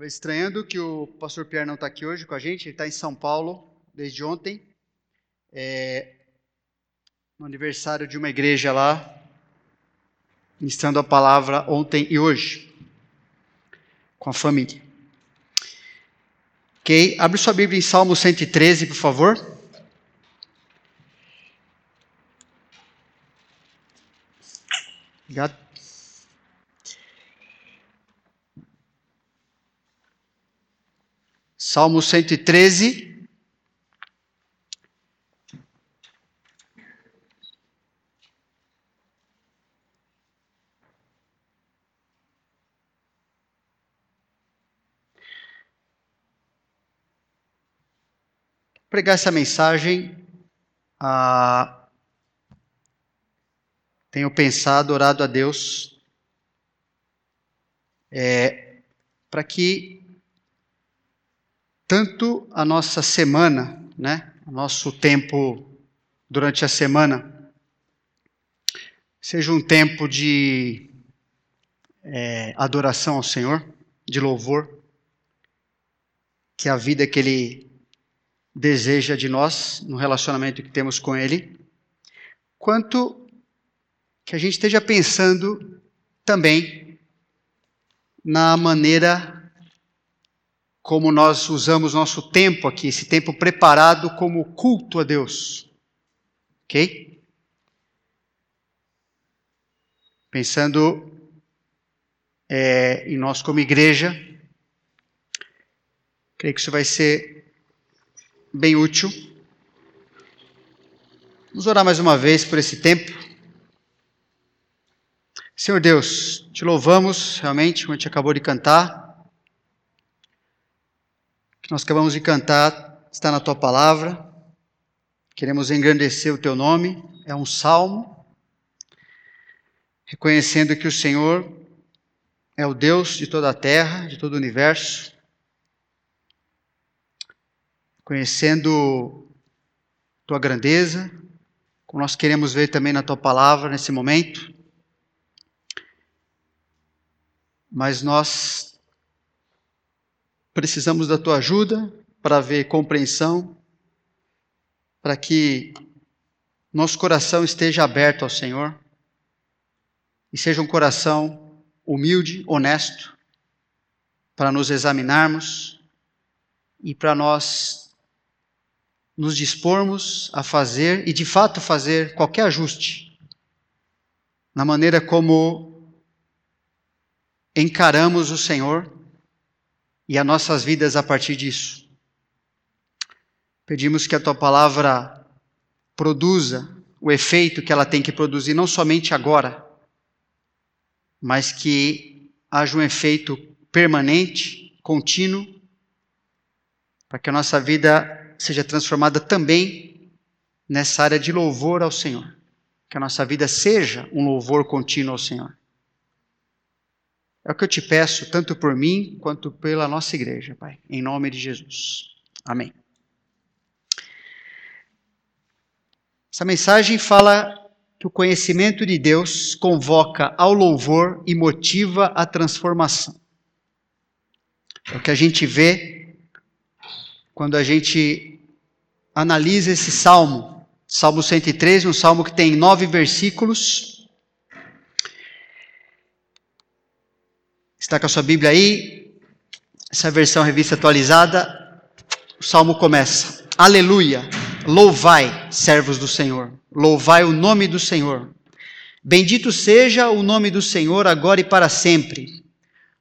Estranhando que o pastor Pierre não está aqui hoje com a gente, ele está em São Paulo desde ontem, é, no aniversário de uma igreja lá, ministrando a palavra ontem e hoje, com a família. Ok, abre sua Bíblia em Salmo 113, por favor. Obrigado. Salmo 113. Pregar essa mensagem, ah, tenho pensado, orado a Deus, é, para que tanto a nossa semana, né, nosso tempo durante a semana, seja um tempo de é, adoração ao Senhor, de louvor, que a vida que Ele deseja de nós, no relacionamento que temos com Ele, quanto que a gente esteja pensando também na maneira como nós usamos nosso tempo aqui, esse tempo preparado como culto a Deus. Ok? Pensando é, em nós como igreja, creio que isso vai ser bem útil. Vamos orar mais uma vez por esse tempo. Senhor Deus, te louvamos realmente, como a gente acabou de cantar que nós acabamos de cantar está na tua palavra. Queremos engrandecer o teu nome, é um salmo, reconhecendo que o Senhor é o Deus de toda a terra, de todo o universo, conhecendo tua grandeza, como nós queremos ver também na tua palavra nesse momento. Mas nós Precisamos da tua ajuda para ver compreensão, para que nosso coração esteja aberto ao Senhor e seja um coração humilde, honesto, para nos examinarmos e para nós nos dispormos a fazer e de fato fazer qualquer ajuste na maneira como encaramos o Senhor e as nossas vidas a partir disso. Pedimos que a tua palavra produza o efeito que ela tem que produzir, não somente agora, mas que haja um efeito permanente, contínuo, para que a nossa vida seja transformada também nessa área de louvor ao Senhor. Que a nossa vida seja um louvor contínuo ao Senhor. É o que eu te peço, tanto por mim quanto pela nossa igreja, Pai, em nome de Jesus. Amém. Essa mensagem fala que o conhecimento de Deus convoca ao louvor e motiva a transformação. É o que a gente vê quando a gente analisa esse salmo. Salmo 103, um salmo que tem nove versículos Está com a sua Bíblia aí? Essa versão revista atualizada. O salmo começa: Aleluia! Louvai, servos do Senhor. Louvai o nome do Senhor. Bendito seja o nome do Senhor agora e para sempre.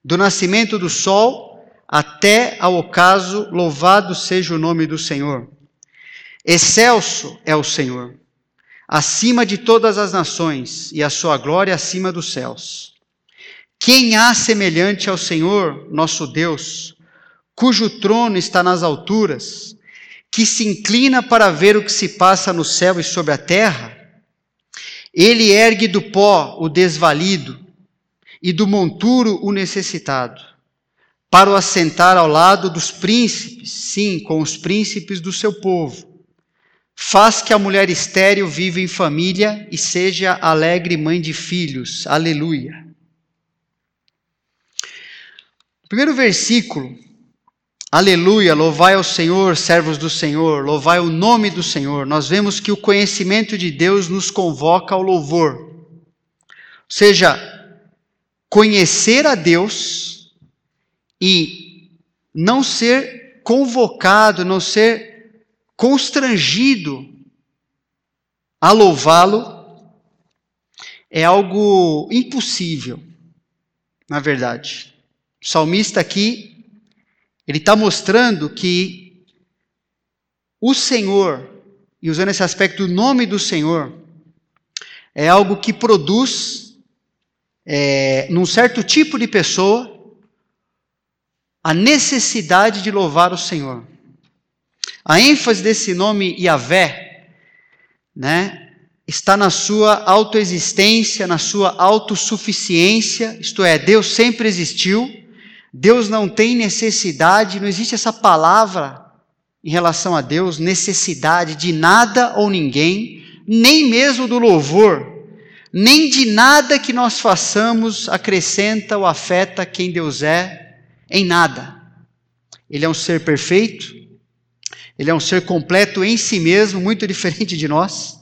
Do nascimento do sol até ao ocaso, louvado seja o nome do Senhor. Excelso é o Senhor, acima de todas as nações, e a sua glória acima dos céus. Quem há semelhante ao Senhor, nosso Deus, cujo trono está nas alturas, que se inclina para ver o que se passa no céu e sobre a terra? Ele ergue do pó o desvalido e do monturo o necessitado, para o assentar ao lado dos príncipes, sim, com os príncipes do seu povo. Faz que a mulher estéril viva em família e seja alegre mãe de filhos. Aleluia. Primeiro versículo, aleluia, louvai ao Senhor, servos do Senhor, louvai o nome do Senhor. Nós vemos que o conhecimento de Deus nos convoca ao louvor. Ou seja, conhecer a Deus e não ser convocado, não ser constrangido a louvá-lo é algo impossível, na verdade. O salmista aqui, ele está mostrando que o Senhor, e usando esse aspecto, o nome do Senhor, é algo que produz, é, num certo tipo de pessoa, a necessidade de louvar o Senhor. A ênfase desse nome Yahvé, né, está na sua autoexistência, na sua autossuficiência, isto é, Deus sempre existiu, Deus não tem necessidade, não existe essa palavra em relação a Deus, necessidade de nada ou ninguém, nem mesmo do louvor, nem de nada que nós façamos acrescenta ou afeta quem Deus é, em nada. Ele é um ser perfeito, ele é um ser completo em si mesmo, muito diferente de nós.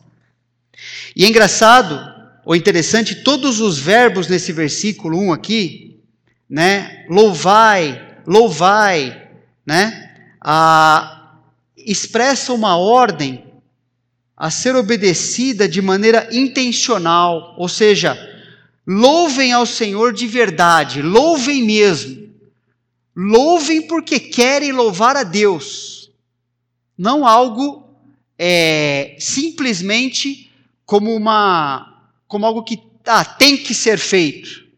E é engraçado, ou interessante, todos os verbos nesse versículo 1 aqui, né? Louvai, louvai, né? Ah, expressa uma ordem a ser obedecida de maneira intencional, ou seja, louvem ao Senhor de verdade, louvem mesmo. Louvem porque querem louvar a Deus, não algo é, simplesmente como uma como algo que ah, tem que ser feito.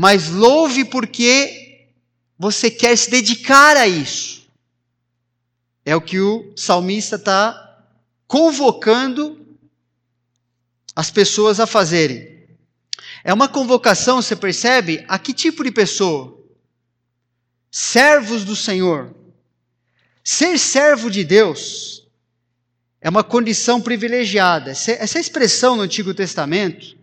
Mas louve porque você quer se dedicar a isso. É o que o salmista está convocando as pessoas a fazerem. É uma convocação, você percebe? A que tipo de pessoa? Servos do Senhor. Ser servo de Deus é uma condição privilegiada. Essa expressão no Antigo Testamento,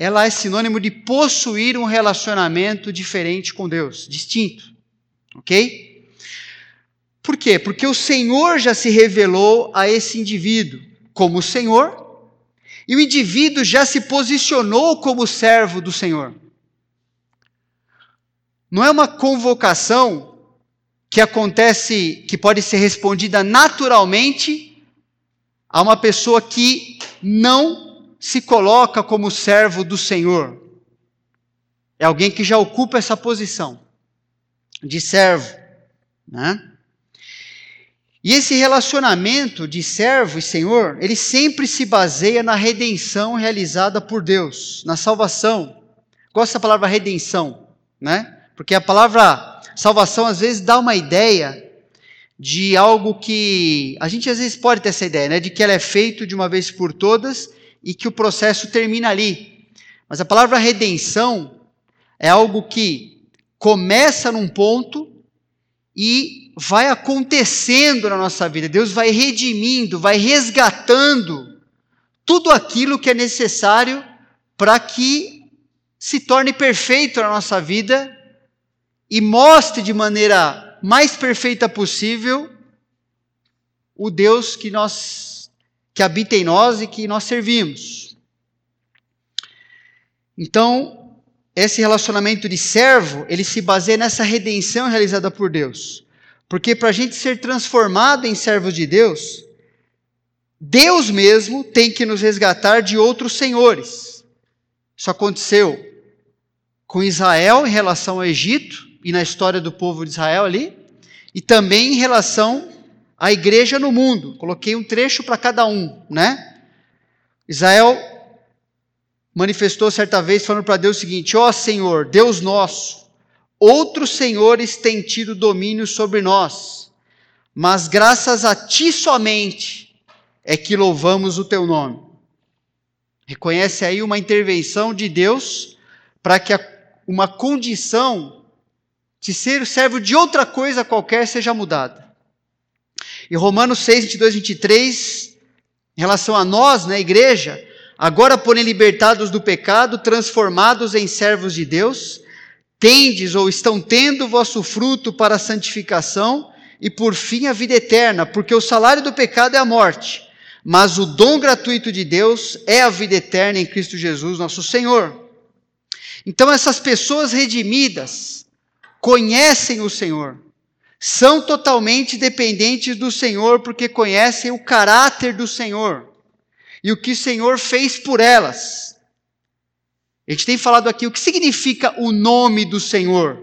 ela é sinônimo de possuir um relacionamento diferente com Deus, distinto. OK? Por quê? Porque o Senhor já se revelou a esse indivíduo como o Senhor, e o indivíduo já se posicionou como servo do Senhor. Não é uma convocação que acontece, que pode ser respondida naturalmente a uma pessoa que não se coloca como servo do Senhor. É alguém que já ocupa essa posição de servo, né? E esse relacionamento de servo e Senhor, ele sempre se baseia na redenção realizada por Deus, na salvação. Gosto da palavra redenção, né? Porque a palavra salvação às vezes dá uma ideia de algo que a gente às vezes pode ter essa ideia, né, de que ela é feito de uma vez por todas e que o processo termina ali. Mas a palavra redenção é algo que começa num ponto e vai acontecendo na nossa vida. Deus vai redimindo, vai resgatando tudo aquilo que é necessário para que se torne perfeito na nossa vida e mostre de maneira mais perfeita possível o Deus que nós que habita em nós e que nós servimos. Então, esse relacionamento de servo, ele se baseia nessa redenção realizada por Deus. Porque para a gente ser transformado em servos de Deus, Deus mesmo tem que nos resgatar de outros senhores. Isso aconteceu com Israel em relação ao Egito, e na história do povo de Israel ali, e também em relação à igreja no mundo. Coloquei um trecho para cada um, né? Israel manifestou certa vez falando para Deus o seguinte: Ó oh, Senhor, Deus nosso, outros senhores têm tido domínio sobre nós, mas graças a ti somente é que louvamos o teu nome. Reconhece aí uma intervenção de Deus para que uma condição de ser servo de outra coisa qualquer seja mudada. E Romanos 6, 22, 23, em relação a nós, na né, igreja, agora porém libertados do pecado, transformados em servos de Deus, tendes ou estão tendo vosso fruto para a santificação e por fim a vida eterna, porque o salário do pecado é a morte, mas o dom gratuito de Deus é a vida eterna em Cristo Jesus, nosso Senhor. Então essas pessoas redimidas conhecem o Senhor, são totalmente dependentes do Senhor porque conhecem o caráter do Senhor e o que o Senhor fez por elas. A gente tem falado aqui o que significa o nome do Senhor.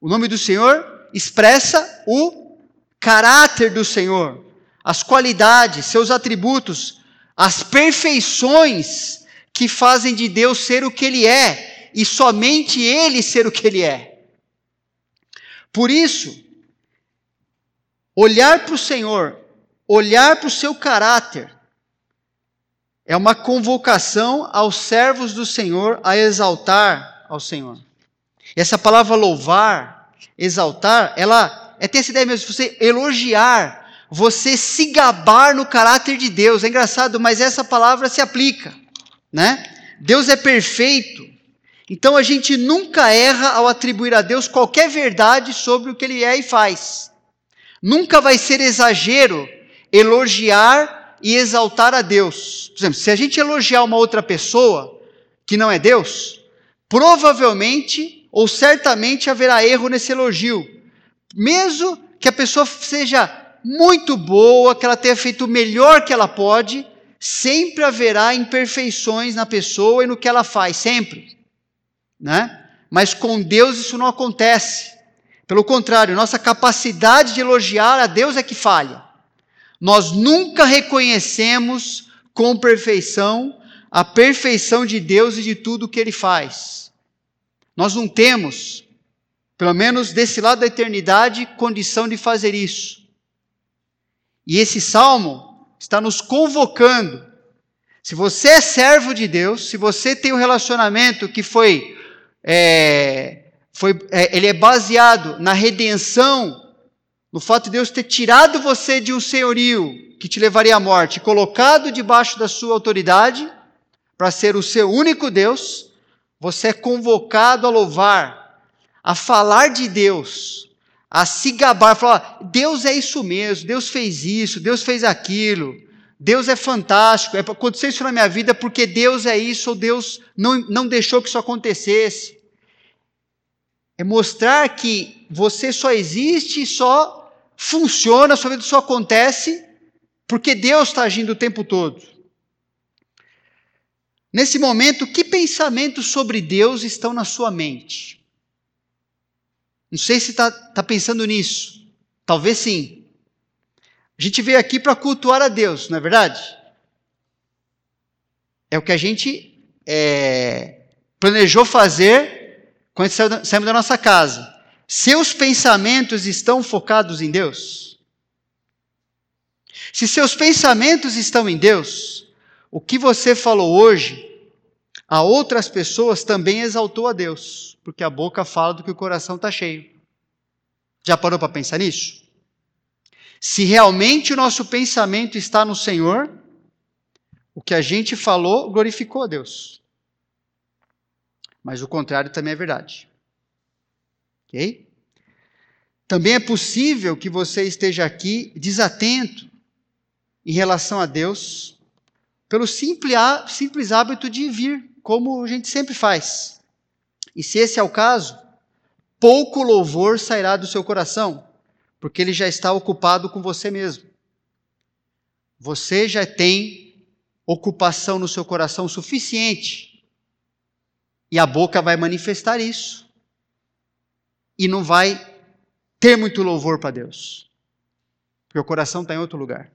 O nome do Senhor expressa o caráter do Senhor, as qualidades, seus atributos, as perfeições que fazem de Deus ser o que Ele é e somente Ele ser o que Ele é. Por isso, olhar para o Senhor, olhar para o seu caráter, é uma convocação aos servos do Senhor a exaltar ao Senhor. Essa palavra louvar, exaltar, ela é ter essa ideia mesmo, você elogiar, você se gabar no caráter de Deus. É engraçado, mas essa palavra se aplica, né? Deus é perfeito. Então a gente nunca erra ao atribuir a Deus qualquer verdade sobre o que ele é e faz. Nunca vai ser exagero elogiar e exaltar a Deus. Por exemplo, se a gente elogiar uma outra pessoa que não é Deus, provavelmente ou certamente haverá erro nesse elogio. Mesmo que a pessoa seja muito boa, que ela tenha feito o melhor que ela pode, sempre haverá imperfeições na pessoa e no que ela faz, sempre. Né? Mas com Deus isso não acontece. Pelo contrário, nossa capacidade de elogiar a Deus é que falha. Nós nunca reconhecemos com perfeição a perfeição de Deus e de tudo que Ele faz. Nós não temos, pelo menos desse lado da eternidade, condição de fazer isso. E esse salmo está nos convocando. Se você é servo de Deus, se você tem um relacionamento que foi, é, foi é, ele é baseado na redenção, no fato de Deus ter tirado você de um senhorio que te levaria à morte, colocado debaixo da sua autoridade, para ser o seu único Deus, você é convocado a louvar, a falar de Deus, a se gabar, falar: Deus é isso mesmo, Deus fez isso, Deus fez aquilo, Deus é fantástico, é para acontecer isso na minha vida porque Deus é isso, ou Deus não, não deixou que isso acontecesse. É mostrar que você só existe e só funciona, sua vida só acontece porque Deus está agindo o tempo todo. Nesse momento, que pensamentos sobre Deus estão na sua mente? Não sei se está tá pensando nisso. Talvez sim. A gente veio aqui para cultuar a Deus, não é verdade? É o que a gente é, planejou fazer quando saímos da nossa casa. Seus pensamentos estão focados em Deus? Se seus pensamentos estão em Deus, o que você falou hoje a outras pessoas também exaltou a Deus, porque a boca fala do que o coração está cheio. Já parou para pensar nisso? Se realmente o nosso pensamento está no Senhor, o que a gente falou glorificou a Deus. Mas o contrário também é verdade. Ok? Também é possível que você esteja aqui desatento em relação a Deus pelo simples, hábito de vir, como a gente sempre faz. E se esse é o caso, pouco louvor sairá do seu coração, porque ele já está ocupado com você mesmo. Você já tem ocupação no seu coração suficiente. E a boca vai manifestar isso. E não vai ter muito louvor para Deus. Porque o coração está em outro lugar.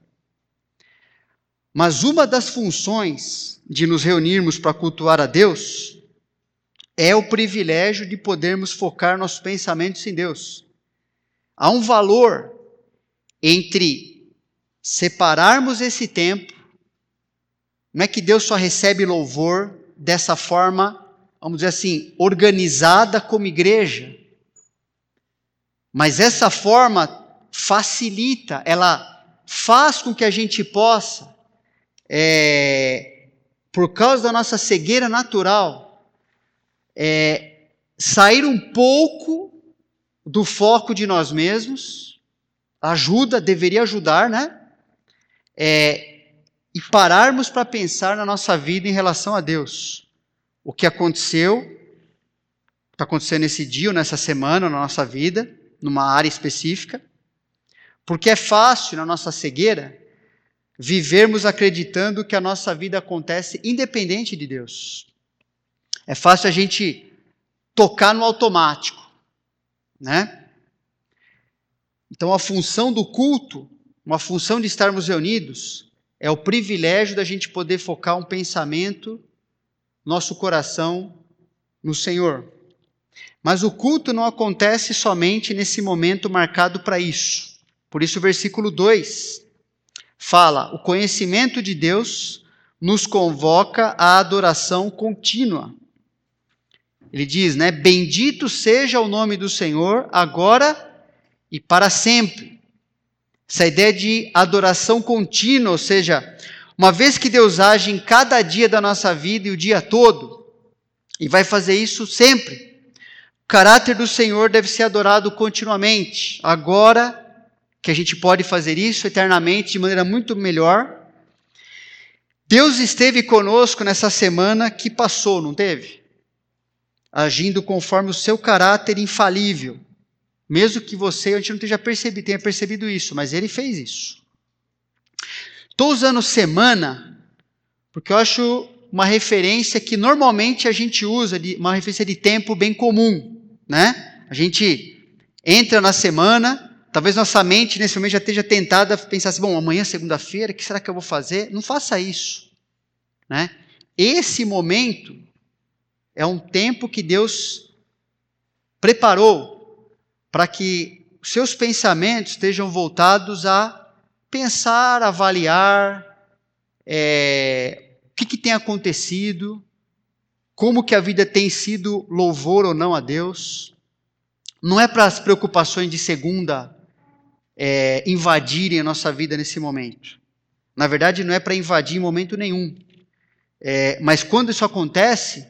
Mas uma das funções de nos reunirmos para cultuar a Deus é o privilégio de podermos focar nossos pensamentos em Deus. Há um valor entre separarmos esse tempo, não é que Deus só recebe louvor dessa forma, vamos dizer assim, organizada como igreja, mas essa forma facilita, ela faz com que a gente possa é, por causa da nossa cegueira natural, é, sair um pouco do foco de nós mesmos, ajuda, deveria ajudar, né? É, e pararmos para pensar na nossa vida em relação a Deus. O que aconteceu, está acontecendo nesse dia ou nessa semana na nossa vida, numa área específica. Porque é fácil, na nossa cegueira, vivermos acreditando que a nossa vida acontece independente de Deus. É fácil a gente tocar no automático, né? Então a função do culto, uma função de estarmos reunidos, é o privilégio da gente poder focar um pensamento, nosso coração no Senhor. Mas o culto não acontece somente nesse momento marcado para isso. Por isso o versículo 2 fala: o conhecimento de Deus nos convoca à adoração contínua. Ele diz, né? Bendito seja o nome do Senhor, agora e para sempre. Essa ideia de adoração contínua, ou seja, uma vez que Deus age em cada dia da nossa vida e o dia todo, e vai fazer isso sempre. O caráter do Senhor deve ser adorado continuamente. Agora que a gente pode fazer isso eternamente de maneira muito melhor. Deus esteve conosco nessa semana que passou, não teve? Agindo conforme o seu caráter infalível. Mesmo que você, a gente não tenha percebido, tenha percebido isso, mas ele fez isso. Estou usando semana porque eu acho uma referência que normalmente a gente usa, de, uma referência de tempo bem comum, né? A gente entra na semana, Talvez nossa mente nesse momento já esteja tentada a pensar assim: bom, amanhã, segunda-feira, o que será que eu vou fazer? Não faça isso. Né? Esse momento é um tempo que Deus preparou para que seus pensamentos estejam voltados a pensar, avaliar é, o que, que tem acontecido, como que a vida tem sido louvor ou não a Deus. Não é para as preocupações de segunda é, invadirem a nossa vida nesse momento. Na verdade, não é para invadir em momento nenhum. É, mas quando isso acontece,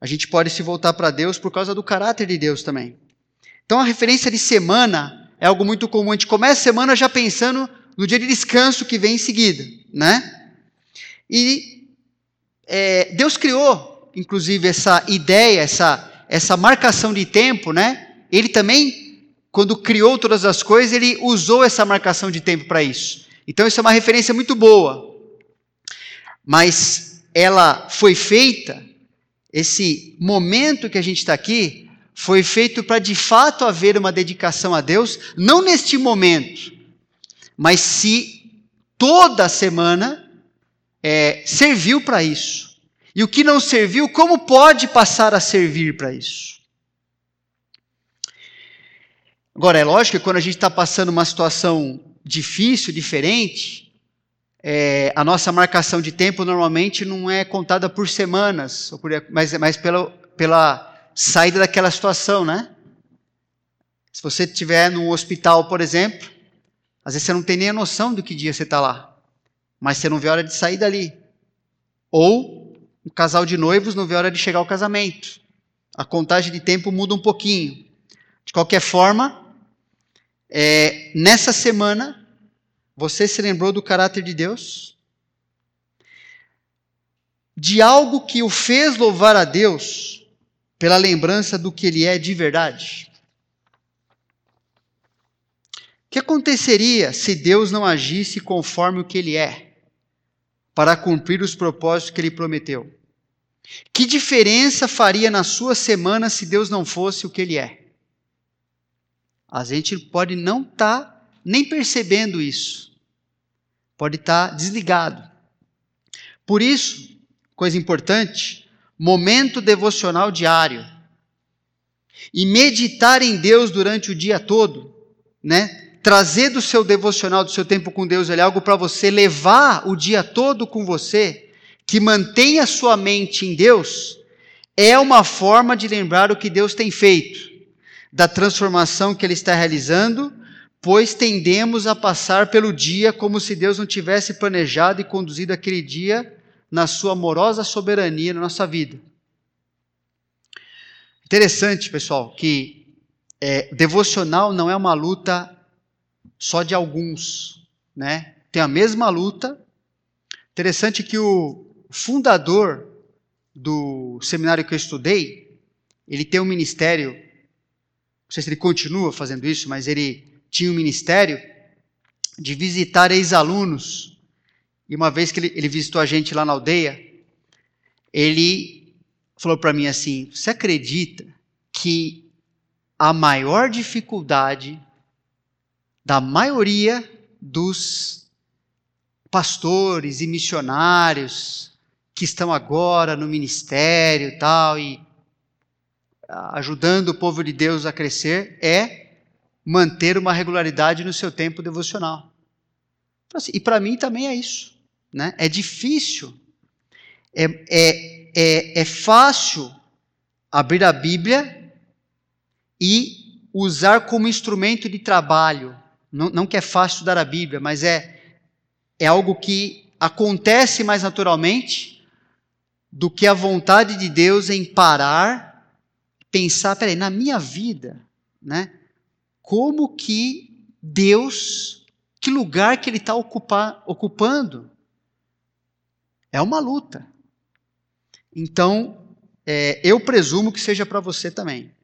a gente pode se voltar para Deus por causa do caráter de Deus também. Então, a referência de semana é algo muito comum. A gente começa a semana já pensando no dia de descanso que vem em seguida, né? E é, Deus criou, inclusive, essa ideia, essa, essa marcação de tempo, né? Ele também quando criou todas as coisas, ele usou essa marcação de tempo para isso. Então, isso é uma referência muito boa. Mas ela foi feita, esse momento que a gente está aqui, foi feito para de fato haver uma dedicação a Deus, não neste momento, mas se toda semana é, serviu para isso. E o que não serviu, como pode passar a servir para isso? Agora, é lógico que quando a gente está passando uma situação difícil, diferente, é, a nossa marcação de tempo normalmente não é contada por semanas, mas, mas pela, pela saída daquela situação, né? Se você estiver num hospital, por exemplo, às vezes você não tem nem a noção do que dia você está lá, mas você não vê a hora de sair dali. Ou um casal de noivos não vê a hora de chegar ao casamento. A contagem de tempo muda um pouquinho. De qualquer forma, é, nessa semana, você se lembrou do caráter de Deus? De algo que o fez louvar a Deus pela lembrança do que ele é de verdade? O que aconteceria se Deus não agisse conforme o que ele é, para cumprir os propósitos que ele prometeu? Que diferença faria na sua semana se Deus não fosse o que ele é? A gente pode não estar tá nem percebendo isso. Pode estar tá desligado. Por isso, coisa importante, momento devocional diário. E meditar em Deus durante o dia todo, né? Trazer do seu devocional, do seu tempo com Deus, ele é algo para você levar o dia todo com você, que mantenha sua mente em Deus, é uma forma de lembrar o que Deus tem feito da transformação que ele está realizando, pois tendemos a passar pelo dia como se Deus não tivesse planejado e conduzido aquele dia na sua amorosa soberania na nossa vida. Interessante, pessoal, que é, devocional não é uma luta só de alguns, né? Tem a mesma luta. Interessante que o fundador do seminário que eu estudei, ele tem um ministério, não sei se ele continua fazendo isso, mas ele tinha um ministério de visitar ex-alunos. E uma vez que ele, ele visitou a gente lá na aldeia, ele falou para mim assim: Você acredita que a maior dificuldade da maioria dos pastores e missionários que estão agora no ministério tal, e ajudando o povo de Deus a crescer, é manter uma regularidade no seu tempo devocional. Assim, e para mim também é isso. Né? É difícil, é, é, é, é fácil abrir a Bíblia e usar como instrumento de trabalho. Não, não que é fácil estudar a Bíblia, mas é, é algo que acontece mais naturalmente do que a vontade de Deus em parar, pensar, peraí, na minha vida, né? Como que Deus, que lugar que Ele está ocupando? É uma luta. Então, é, eu presumo que seja para você também.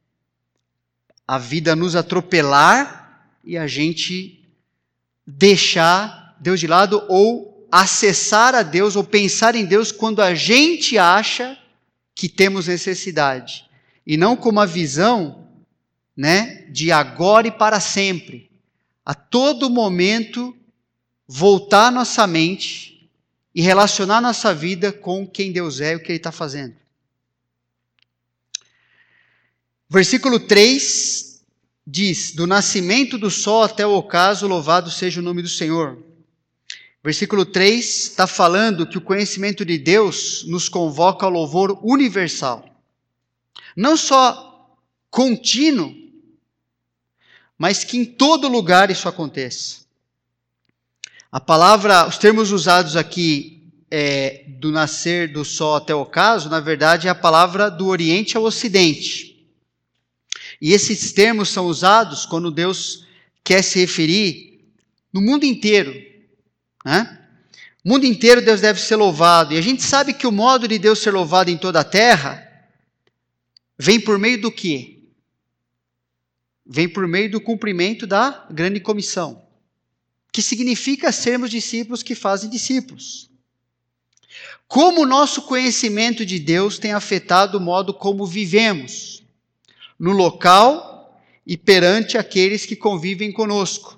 A vida nos atropelar e a gente deixar Deus de lado ou acessar a Deus ou pensar em Deus quando a gente acha que temos necessidade. E não com uma visão né, de agora e para sempre. A todo momento voltar nossa mente e relacionar nossa vida com quem Deus é e o que Ele está fazendo. Versículo 3 diz: Do nascimento do sol até o ocaso, louvado seja o nome do Senhor. Versículo 3 está falando que o conhecimento de Deus nos convoca ao louvor universal. Não só contínuo, mas que em todo lugar isso aconteça. A palavra, os termos usados aqui é, do nascer do sol até o ocaso, na verdade é a palavra do Oriente ao Ocidente. E esses termos são usados quando Deus quer se referir no mundo inteiro. Né? O mundo inteiro Deus deve ser louvado. E a gente sabe que o modo de Deus ser louvado em toda a terra vem por meio do quê? Vem por meio do cumprimento da grande comissão, que significa sermos discípulos que fazem discípulos. Como o nosso conhecimento de Deus tem afetado o modo como vivemos no local e perante aqueles que convivem conosco.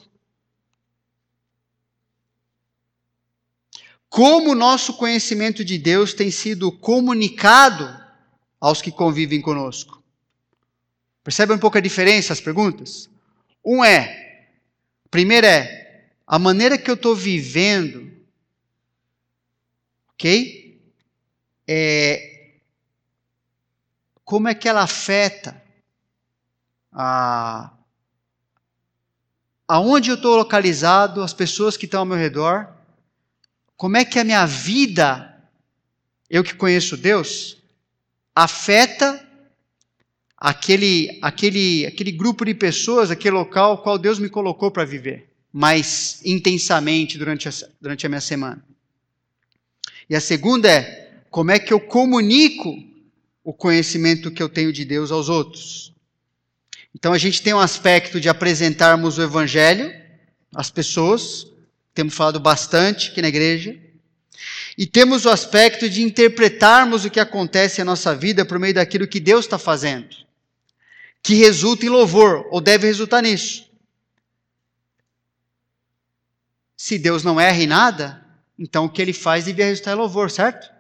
Como o nosso conhecimento de Deus tem sido comunicado aos que convivem conosco. Percebe um pouco a diferença, as perguntas? Um é, primeiro é, a maneira que eu estou vivendo, ok? É, como é que ela afeta a, aonde eu estou localizado, as pessoas que estão ao meu redor, como é que a minha vida, eu que conheço Deus, afeta aquele, aquele, aquele grupo de pessoas, aquele local qual Deus me colocou para viver mais intensamente durante a, durante a minha semana. E a segunda é como é que eu comunico o conhecimento que eu tenho de Deus aos outros. Então a gente tem um aspecto de apresentarmos o Evangelho às pessoas, temos falado bastante aqui na igreja, e temos o aspecto de interpretarmos o que acontece na nossa vida por meio daquilo que Deus está fazendo, que resulta em louvor, ou deve resultar nisso. Se Deus não erra em nada, então o que ele faz devia resultar em louvor, certo?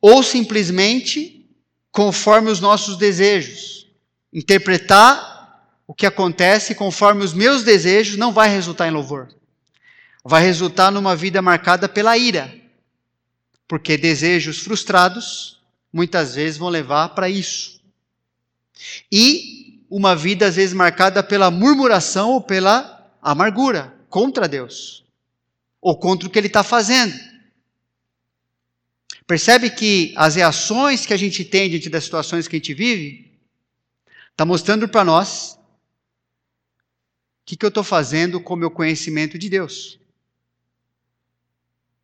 Ou simplesmente conforme os nossos desejos interpretar o que acontece conforme os meus desejos não vai resultar em louvor. Vai resultar numa vida marcada pela ira. Porque desejos frustrados muitas vezes vão levar para isso. E uma vida às vezes marcada pela murmuração ou pela amargura contra Deus ou contra o que Ele está fazendo. Percebe que as reações que a gente tem diante das situações que a gente vive está mostrando para nós o que, que eu estou fazendo com o meu conhecimento de Deus.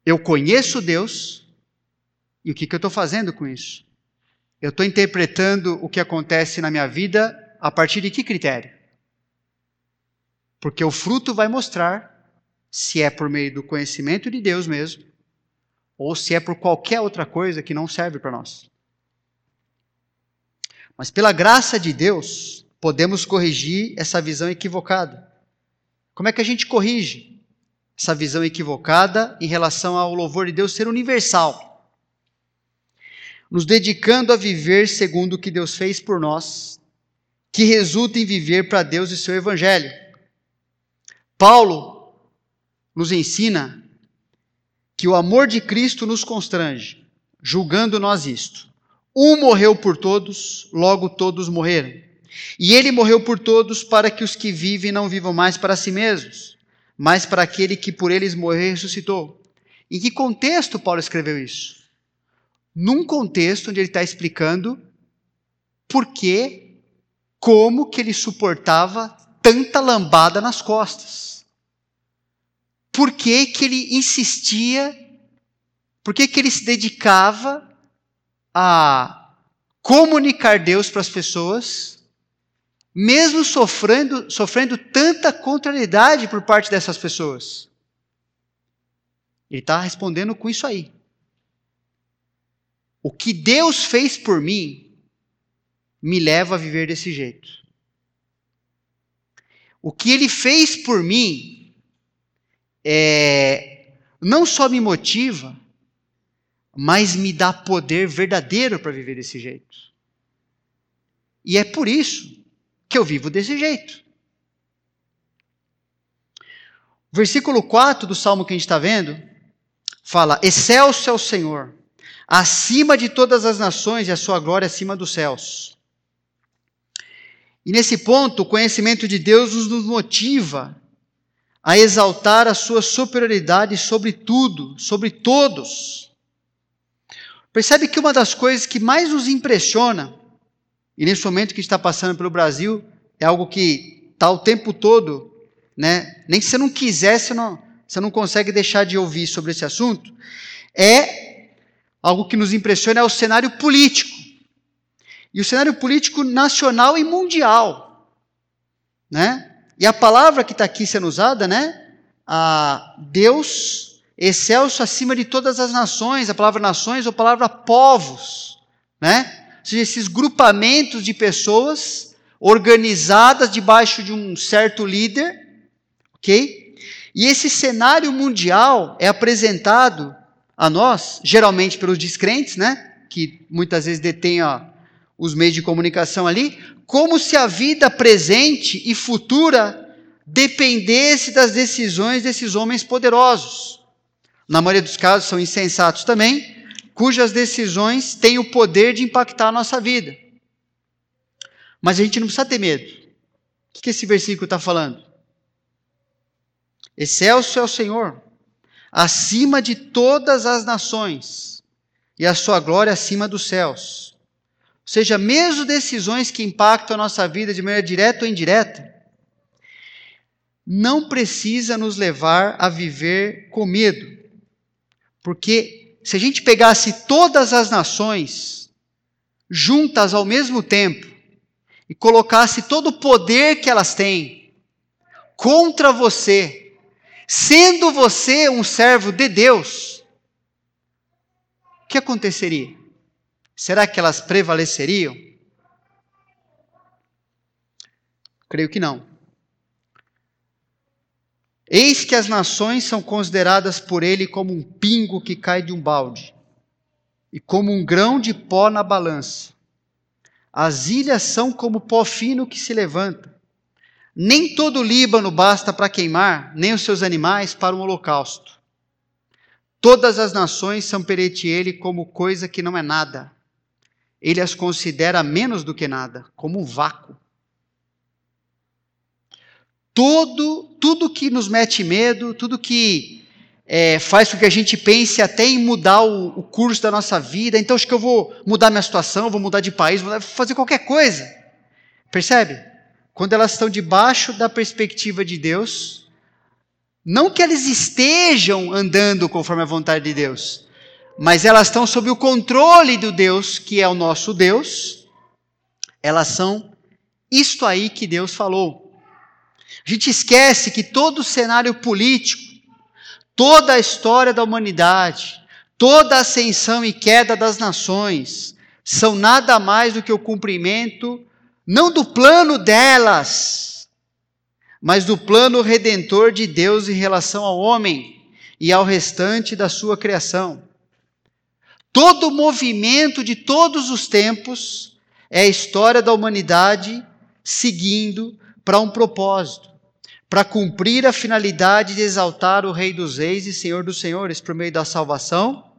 Eu conheço Deus e o que, que eu estou fazendo com isso? Eu estou interpretando o que acontece na minha vida a partir de que critério? Porque o fruto vai mostrar se é por meio do conhecimento de Deus mesmo, ou se é por qualquer outra coisa que não serve para nós. Mas pela graça de Deus, podemos corrigir essa visão equivocada. Como é que a gente corrige essa visão equivocada em relação ao louvor de Deus ser universal? Nos dedicando a viver segundo o que Deus fez por nós, que resulta em viver para Deus e seu evangelho. Paulo nos ensina que o amor de Cristo nos constrange, julgando nós isto. Um morreu por todos, logo todos morreram. E ele morreu por todos para que os que vivem não vivam mais para si mesmos, mas para aquele que por eles morreu e ressuscitou. Em que contexto Paulo escreveu isso? Num contexto onde ele está explicando por que, como que ele suportava tanta lambada nas costas. Por que, que ele insistia, por que, que ele se dedicava a comunicar Deus para as pessoas mesmo sofrendo, sofrendo tanta contrariedade por parte dessas pessoas? Ele está respondendo com isso aí. O que Deus fez por mim me leva a viver desse jeto. O que Ele fez por mim é, não só me motiva, mas me dá poder verdadeiro para viver desse jeito. E é por isso que eu vivo desse jeito. Versículo 4 do salmo que a gente está vendo fala: Excelso é o Senhor, acima de todas as nações e a sua glória acima dos céus. E nesse ponto, o conhecimento de Deus nos motiva a exaltar a sua superioridade sobre tudo, sobre todos. Percebe que uma das coisas que mais nos impressiona e nesse momento que está passando pelo Brasil, é algo que está o tempo todo, né? nem que você não quiser, você não, você não consegue deixar de ouvir sobre esse assunto. É algo que nos impressiona é o cenário político. E o cenário político nacional e mundial. Né? E a palavra que está aqui sendo usada, né? A Deus excelso acima de todas as nações, a palavra nações ou palavra povos, né? seja, esses grupamentos de pessoas organizadas debaixo de um certo líder, ok? E esse cenário mundial é apresentado a nós, geralmente pelos descrentes, né? Que muitas vezes detêm ó, os meios de comunicação ali, como se a vida presente e futura dependesse das decisões desses homens poderosos. Na maioria dos casos são insensatos também, cujas decisões têm o poder de impactar a nossa vida. Mas a gente não precisa ter medo. O que esse versículo está falando? Excelso é o Senhor, acima de todas as nações, e a sua glória acima dos céus. Ou seja, mesmo decisões que impactam a nossa vida de maneira direta ou indireta, não precisa nos levar a viver com medo, porque se a gente pegasse todas as nações juntas ao mesmo tempo e colocasse todo o poder que elas têm contra você, sendo você um servo de Deus, o que aconteceria? Será que elas prevaleceriam? Creio que não. Eis que as nações são consideradas por ele como um pingo que cai de um balde, e como um grão de pó na balança. As ilhas são como pó fino que se levanta. Nem todo o Líbano basta para queimar, nem os seus animais para um holocausto. Todas as nações são perante ele como coisa que não é nada. Ele as considera menos do que nada, como um vácuo. Todo, tudo que nos mete medo, tudo que é, faz com que a gente pense até em mudar o, o, curso da nossa vida. Então acho que eu vou mudar minha situação, vou mudar de país, vou fazer qualquer coisa. Percebe? Quando elas estão debaixo da perspectiva de Deus, não que elas estejam andando conforme a vontade de Deus, mas elas estão sob o controle do Deus, que é o nosso Deus, elas são isto aí que Deus falou. A gente esquece que todo o cenário político, toda a história da humanidade, toda a ascensão e queda das nações, são nada mais do que o cumprimento, não do plano delas, mas do plano redentor de Deus em relação ao homem e ao restante da sua criação. Todo movimento de todos os tempos é a história da humanidade seguindo para um propósito para cumprir a finalidade de exaltar o Rei dos Reis e Senhor dos Senhores por meio da salvação,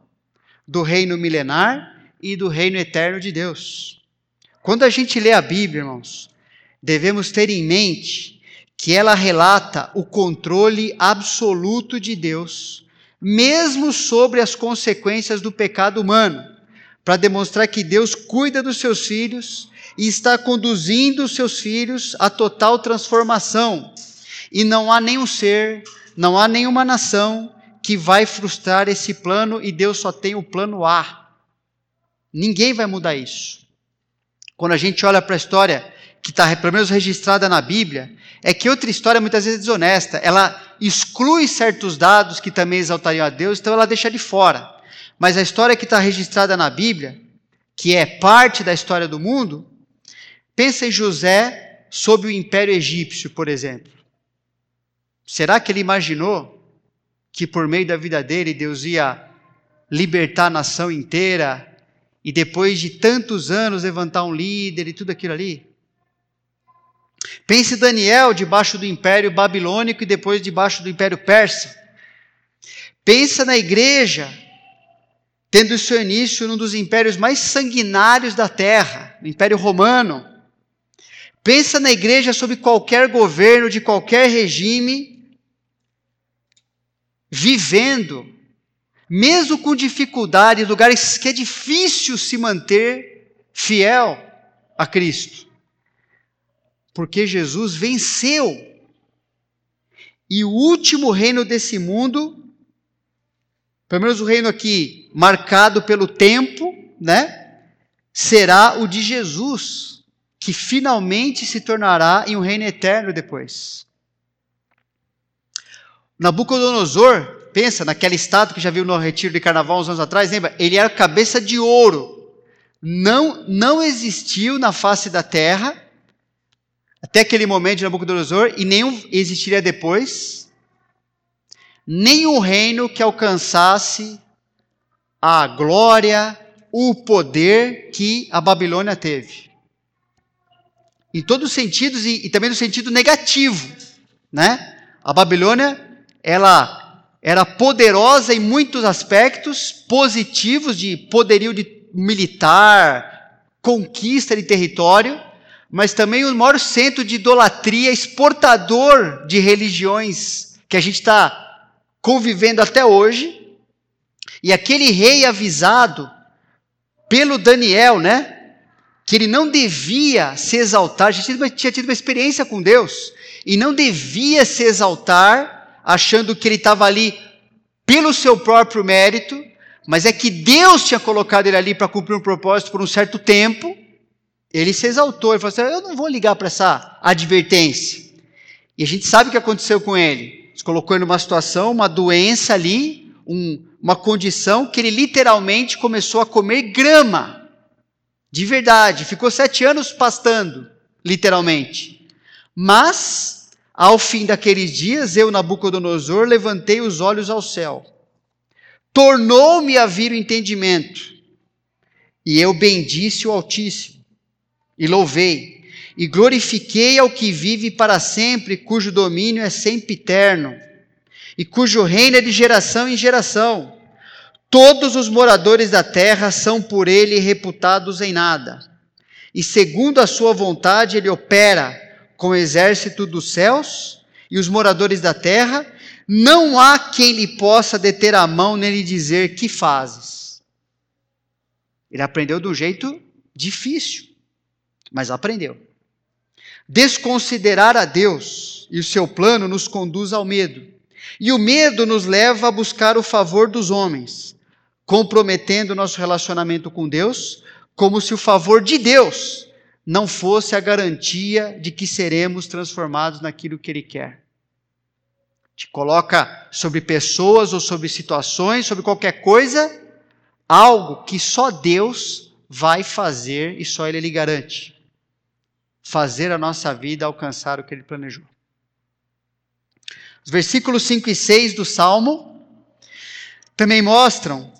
do reino milenar e do reino eterno de Deus. Quando a gente lê a Bíblia, irmãos, devemos ter em mente que ela relata o controle absoluto de Deus, mesmo sobre as consequências do pecado humano, para demonstrar que Deus cuida dos seus filhos e está conduzindo os seus filhos à total transformação e não há nenhum ser, não há nenhuma nação que vai frustrar esse plano e Deus só tem o plano A. Ninguém vai mudar isso. Quando a gente olha para a história que está pelo menos registrada na Bíblia, é que outra história muitas vezes é desonesta. Ela exclui certos dados que também exaltariam a Deus, então ela deixa de fora. Mas a história que está registrada na Bíblia, que é parte da história do mundo, pensa em José sob o Império Egípcio, por exemplo. Será que ele imaginou que por meio da vida dele Deus ia libertar a nação inteira e depois de tantos anos levantar um líder e tudo aquilo ali? Pense Daniel debaixo do império babilônico e depois debaixo do império persa. Pensa na igreja tendo seu início num dos impérios mais sanguinários da terra, o Império Romano. Pensa na igreja sob qualquer governo de qualquer regime vivendo, mesmo com dificuldade, lugares que é difícil se manter fiel a Cristo. Porque Jesus venceu. E o último reino desse mundo, pelo menos o reino aqui marcado pelo tempo, né? Será o de Jesus, que finalmente se tornará em um reino eterno depois. Nabucodonosor, pensa naquela estátua que já viu no retiro de carnaval uns anos atrás, lembra? Ele era cabeça de ouro. Não, não existiu na face da terra, até aquele momento de Nabucodonosor, e nenhum existiria depois, nenhum reino que alcançasse a glória, o poder que a Babilônia teve. Em todos os sentidos e, e também no sentido negativo, né? A Babilônia ela era poderosa em muitos aspectos positivos de poderio de militar, conquista de território, mas também o maior centro de idolatria, exportador de religiões que a gente está convivendo até hoje. E aquele rei avisado pelo Daniel, né? Que ele não devia se exaltar, já tinha, tido uma experiência com Deus, e não devia se exaltar achando que ele estava ali pelo seu próprio mérito, mas é que Deus tinha colocado ele ali para cumprir um propósito por um certo tempo. Ele se exaltou, ele falou assim: Eu não vou ligar para essa advertência. E a gente sabe o que aconteceu com ele. Se colocou ele numa situação, uma doença ali, um, uma condição que ele literalmente começou a comer grama. De verdade. Ficou sete anos pastando, literalmente. Mas ao fim daqueles dias, eu, Nabucodonosor, levantei os olhos ao céu. Tornou-me a vir o entendimento. E eu bendisse o Altíssimo, e louvei, e glorifiquei ao que vive para sempre, cujo domínio é sempre eterno, e cujo reino é de geração em geração. Todos os moradores da terra são por ele reputados em nada. E segundo a sua vontade, ele opera com o exército dos céus e os moradores da terra, não há quem lhe possa deter a mão nem lhe dizer que fazes. Ele aprendeu de um jeito difícil, mas aprendeu. Desconsiderar a Deus e o seu plano nos conduz ao medo. E o medo nos leva a buscar o favor dos homens, comprometendo nosso relacionamento com Deus, como se o favor de Deus não fosse a garantia de que seremos transformados naquilo que Ele quer. Te coloca sobre pessoas ou sobre situações, sobre qualquer coisa, algo que só Deus vai fazer e só Ele lhe garante. Fazer a nossa vida alcançar o que Ele planejou. Os versículos 5 e 6 do Salmo também mostram,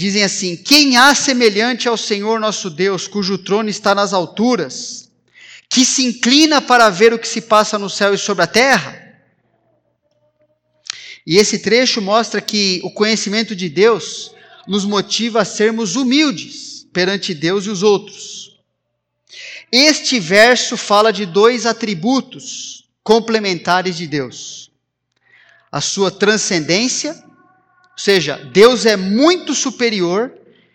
dizem assim: Quem há semelhante ao Senhor nosso Deus, cujo trono está nas alturas, que se inclina para ver o que se passa no céu e sobre a terra? E esse trecho mostra que o conhecimento de Deus nos motiva a sermos humildes perante Deus e os outros. Este verso fala de dois atributos complementares de Deus. A sua transcendência, seja, Deus é muito superior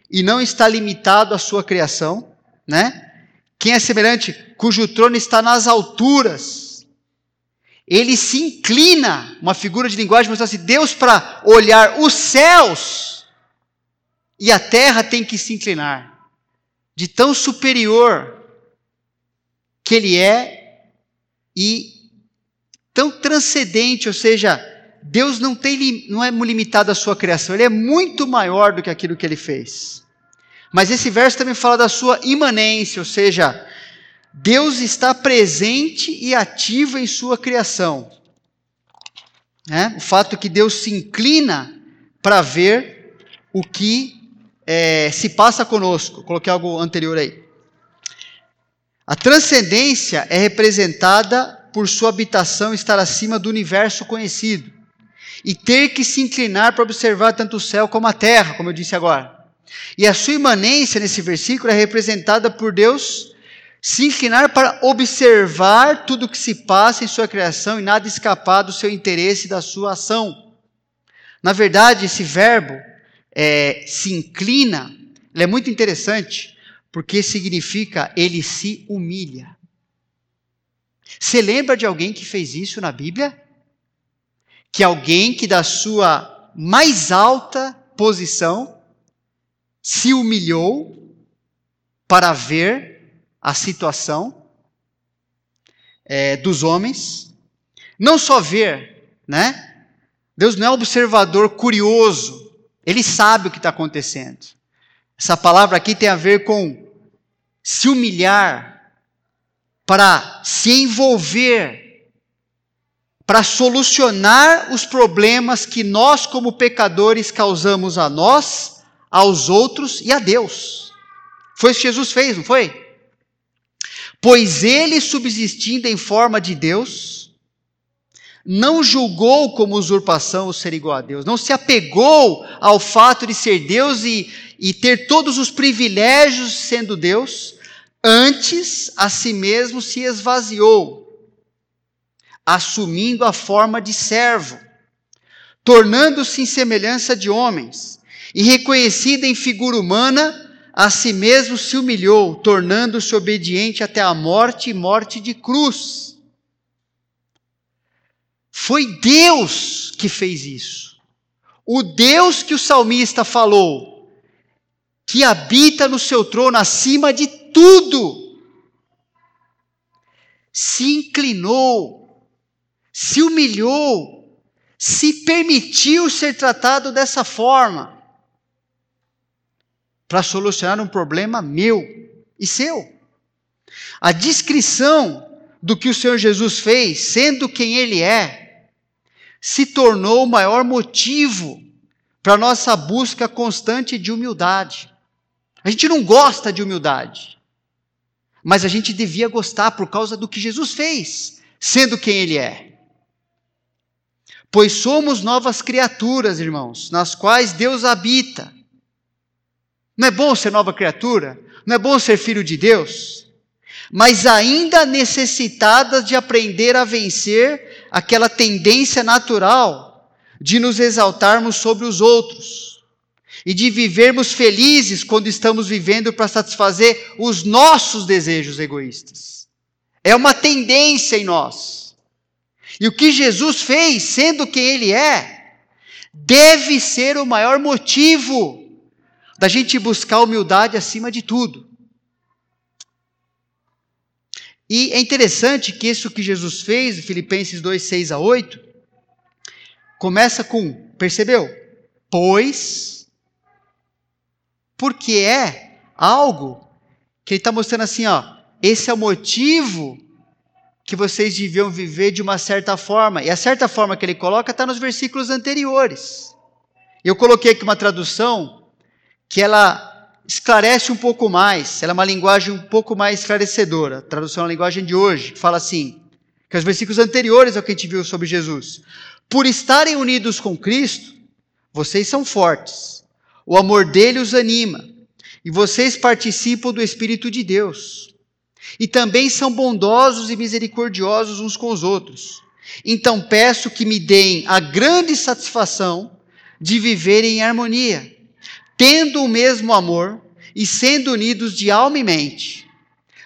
e não está limitado à sua criação, né? Quem é semelhante, cujo trono está nas alturas. Ele se inclina, uma figura de linguagem mostrar assim, Deus para olhar os céus e a terra tem que se inclinar. De tão superior que ele é e tão transcendente, ou seja, Deus não, tem, não é limitado à sua criação, Ele é muito maior do que aquilo que Ele fez. Mas esse verso também fala da sua imanência, ou seja, Deus está presente e ativo em sua criação. É? O fato que Deus se inclina para ver o que é, se passa conosco. Coloquei algo anterior aí. A transcendência é representada por sua habitação estar acima do universo conhecido e ter que se inclinar para observar tanto o céu como a terra, como eu disse agora. E a sua imanência nesse versículo é representada por Deus se inclinar para observar tudo o que se passa em sua criação e nada escapar do seu interesse e da sua ação. Na verdade, esse verbo é, se inclina, ele é muito interessante, porque significa ele se humilha. Você lembra de alguém que fez isso na Bíblia? Que alguém que da sua mais alta posição se humilhou para ver a situação é, dos homens. Não só ver, né? Deus não é um observador curioso, ele sabe o que está acontecendo. Essa palavra aqui tem a ver com se humilhar, para se envolver, para solucionar os problemas que nós, como pecadores, causamos a nós, aos outros e a Deus. Foi isso que Jesus fez, não foi? Pois ele, subsistindo em forma de Deus, não julgou como usurpação o ser igual a Deus, não se apegou ao fato de ser Deus e, e ter todos os privilégios sendo Deus, Antes, a si mesmo se esvaziou, assumindo a forma de servo, tornando-se em semelhança de homens, e reconhecido em figura humana, a si mesmo se humilhou, tornando-se obediente até a morte e morte de cruz. Foi Deus que fez isso. O Deus que o salmista falou, que habita no seu trono acima de tudo. Se inclinou, se humilhou, se permitiu ser tratado dessa forma para solucionar um problema meu e seu. A descrição do que o Senhor Jesus fez, sendo quem Ele é, se tornou o maior motivo para nossa busca constante de humildade. A gente não gosta de humildade mas a gente devia gostar por causa do que Jesus fez, sendo quem Ele é. Pois somos novas criaturas, irmãos, nas quais Deus habita. Não é bom ser nova criatura? Não é bom ser filho de Deus? Mas ainda necessitadas de aprender a vencer aquela tendência natural de nos exaltarmos sobre os outros e de vivermos felizes quando estamos vivendo para satisfazer os nossos desejos egoístas. É uma tendência em nós. E o que Jesus fez, sendo quem Ele é, deve ser o maior motivo da gente buscar humildade acima de tudo. E é interessante que isso que Jesus fez, Filipenses 2, 6 a 8, começa com, percebeu? Pois, porque é algo que ele está mostrando assim, ó, esse é o motivo que vocês deviam viver de uma certa forma. E a certa forma que ele coloca está nos versículos anteriores. Eu coloquei aqui uma tradução que ela esclarece um pouco mais, ela é uma linguagem um pouco mais esclarecedora. A tradução é a linguagem de hoje, que fala assim, que os versículos anteriores ao que a gente viu sobre Jesus. Por estarem unidos com Cristo, vocês são fortes. O amor dele os anima. E vocês participam do Espírito de Deus. E também são bondosos e misericordiosos uns com os outros. Então peço que me deem a grande satisfação de viver em harmonia tendo o mesmo amor e sendo unidos de alma e mente.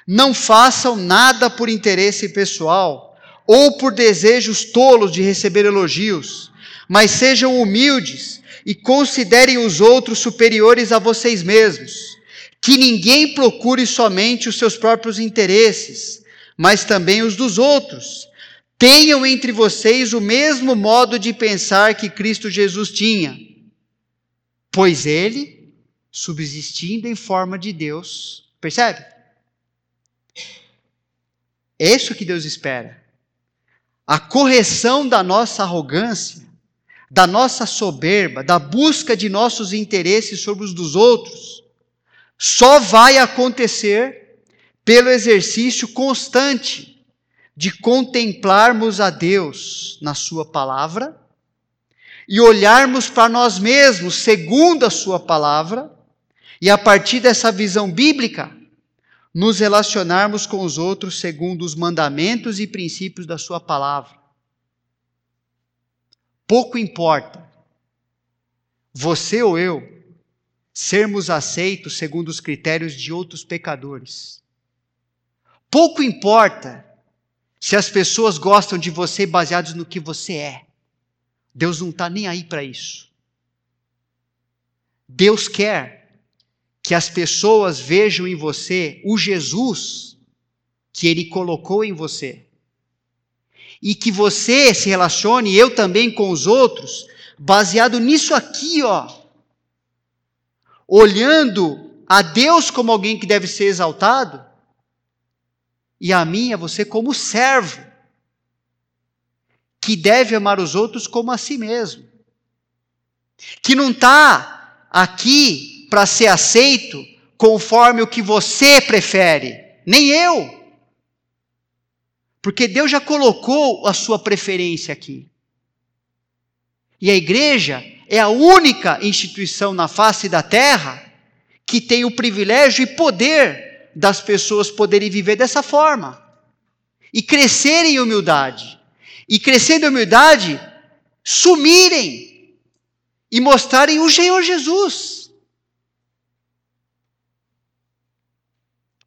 Não façam nada por interesse pessoal ou por desejos tolos de receber elogios, mas sejam humildes e considerem os outros superiores a vocês mesmos. Que ninguém procure somente os seus próprios interesses, mas também os dos outros. Tenham entre vocês o mesmo modo de pensar que Cristo Jesus tinha pois ele, subsistindo em forma de Deus, percebe? É isso que Deus espera. A correção da nossa arrogância, da nossa soberba, da busca de nossos interesses sobre os dos outros, só vai acontecer pelo exercício constante de contemplarmos a Deus na Sua palavra e olharmos para nós mesmos segundo a Sua palavra, e a partir dessa visão bíblica, nos relacionarmos com os outros segundo os mandamentos e princípios da Sua palavra. Pouco importa, você ou eu, sermos aceitos segundo os critérios de outros pecadores. Pouco importa se as pessoas gostam de você baseados no que você é. Deus não está nem aí para isso. Deus quer que as pessoas vejam em você o Jesus que Ele colocou em você. E que você se relacione, eu também, com os outros, baseado nisso aqui, ó. Olhando a Deus como alguém que deve ser exaltado, e a mim, a você, como servo que deve amar os outros como a si mesmo. Que não está aqui para ser aceito conforme o que você prefere, nem eu. Porque Deus já colocou a sua preferência aqui. E a igreja é a única instituição na face da terra que tem o privilégio e poder das pessoas poderem viver dessa forma e crescerem em humildade e crescendo em humildade, sumirem e mostrarem o Senhor Jesus.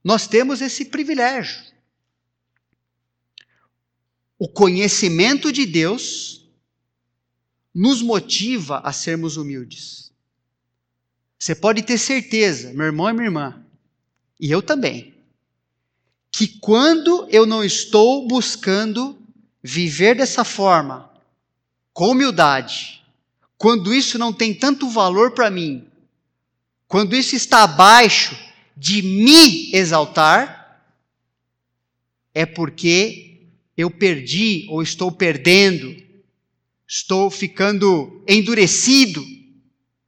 Nós temos esse privilégio. O conhecimento de Deus nos motiva a sermos humildes. Você pode ter certeza, meu irmão e minha irmã, e eu também, que quando eu não estou buscando viver dessa forma, com humildade, quando isso não tem tanto valor para mim, quando isso está abaixo de me exaltar, é porque eu perdi ou estou perdendo, estou ficando endurecido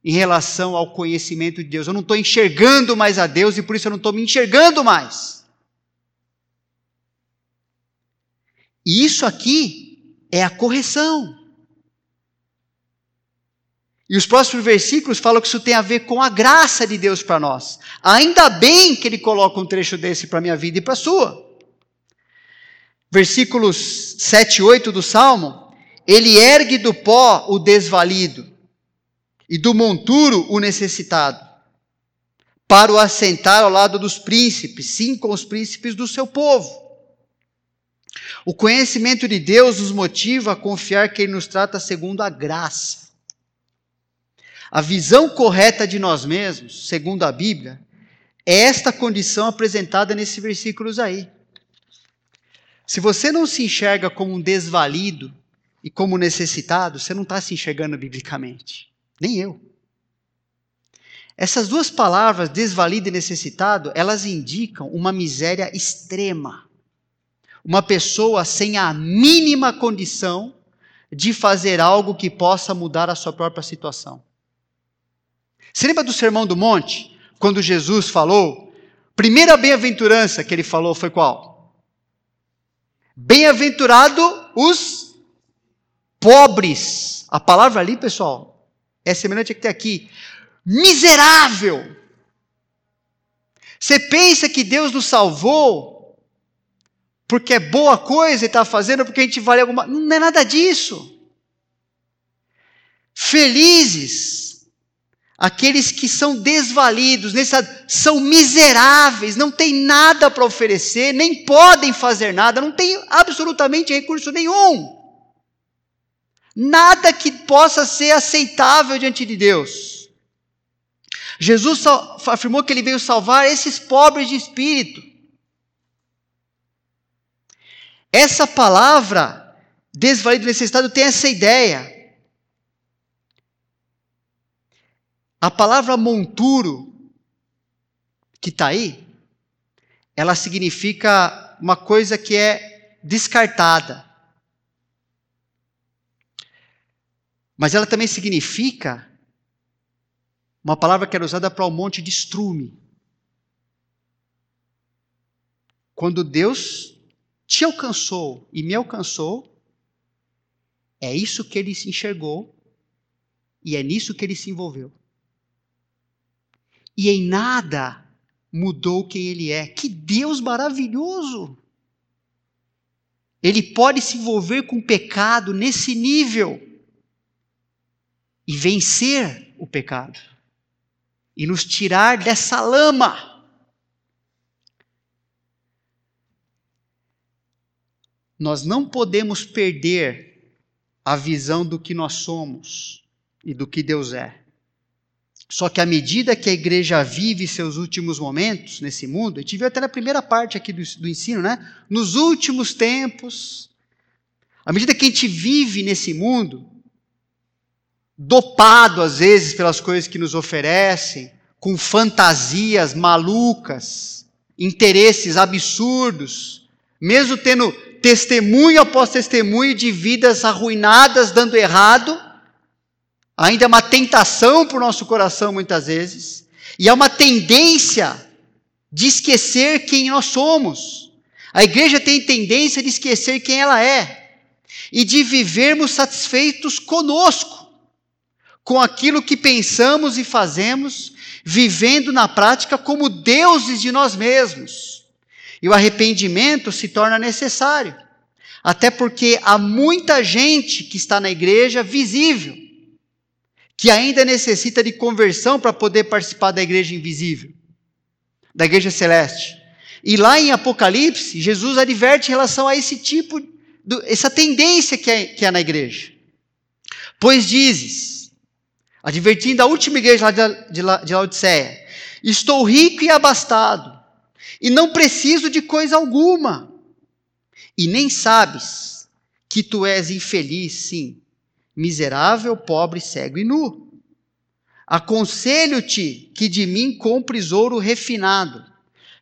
em relação ao conhecimento de Deus. Eu não estou enxergando mais a Deus e por isso eu não estou me enxergando mais. E isso aqui é a correção. E os próximos versículos falam que isso tem a ver com a graça de Deus para nós. Ainda bem que ele coloca um trecho desse para a minha vida e para a sua. versículos 7 e 8 do Salmo, ele ergue do pó o desvalido e do monturo o necessitado, para o assentar ao lado dos príncipes, sim, com os príncipes do seu povo. O conhecimento de Deus nos motiva a confiar que Ele nos trata segundo a graça. A visão correta de nós mesmos, segundo a Bíblia, é esta condição apresentada nesses versículos aí. Se você não se enxerga como um desvalido e como necessitado, você não está se enxergando biblicamente. Nem eu. Essas duas palavras, desvalido e necessitado, elas indicam uma miséria extrema. Uma pessoa sem a mínima condição de fazer algo que possa mudar a sua própria situação. Você lembra do Sermão do Monte? Quando Jesus falou, primeira bem-aventurança que ele falou foi qual? Bem-aventurado os pobres. A palavra ali, pessoal, é semelhante a que tem aqui. Miserável. Você pensa que Deus nos salvou porque é boa coisa e está fazendo porque a gente vale alguma. Não é nada disso. Felizes Aqueles que são desvalidos, são miseráveis, não têm nada para oferecer, nem podem fazer nada, não têm absolutamente recurso nenhum. Nada que possa ser aceitável diante de Deus. Jesus afirmou que ele veio salvar esses pobres de espírito. Essa palavra, desvalido necessitado, tem essa ideia A palavra monturo, que está aí, ela significa uma coisa que é descartada. Mas ela também significa uma palavra que era usada para o um monte de estrume. Quando Deus te alcançou e me alcançou, é isso que ele se enxergou e é nisso que ele se envolveu e em nada mudou quem ele é. Que Deus maravilhoso! Ele pode se envolver com pecado nesse nível e vencer o pecado e nos tirar dessa lama. Nós não podemos perder a visão do que nós somos e do que Deus é. Só que à medida que a igreja vive seus últimos momentos nesse mundo, a gente viu até na primeira parte aqui do, do ensino, né? Nos últimos tempos, à medida que a gente vive nesse mundo, dopado às vezes pelas coisas que nos oferecem, com fantasias malucas, interesses absurdos, mesmo tendo testemunho após testemunho de vidas arruinadas dando errado, ainda é uma tentação para o nosso coração muitas vezes, e é uma tendência de esquecer quem nós somos. A igreja tem tendência de esquecer quem ela é e de vivermos satisfeitos conosco, com aquilo que pensamos e fazemos, vivendo na prática como deuses de nós mesmos. E o arrependimento se torna necessário, até porque há muita gente que está na igreja visível, que ainda necessita de conversão para poder participar da igreja invisível, da igreja celeste. E lá em Apocalipse, Jesus adverte em relação a esse tipo, essa tendência que é, que é na igreja. Pois dizes, advertindo a última igreja de, Laodiceia: Estou rico e abastado, e não preciso de coisa alguma, e nem sabes que tu és infeliz, sim, miserável, pobre, cego e nu. Aconselho-te que de mim compres ouro refinado,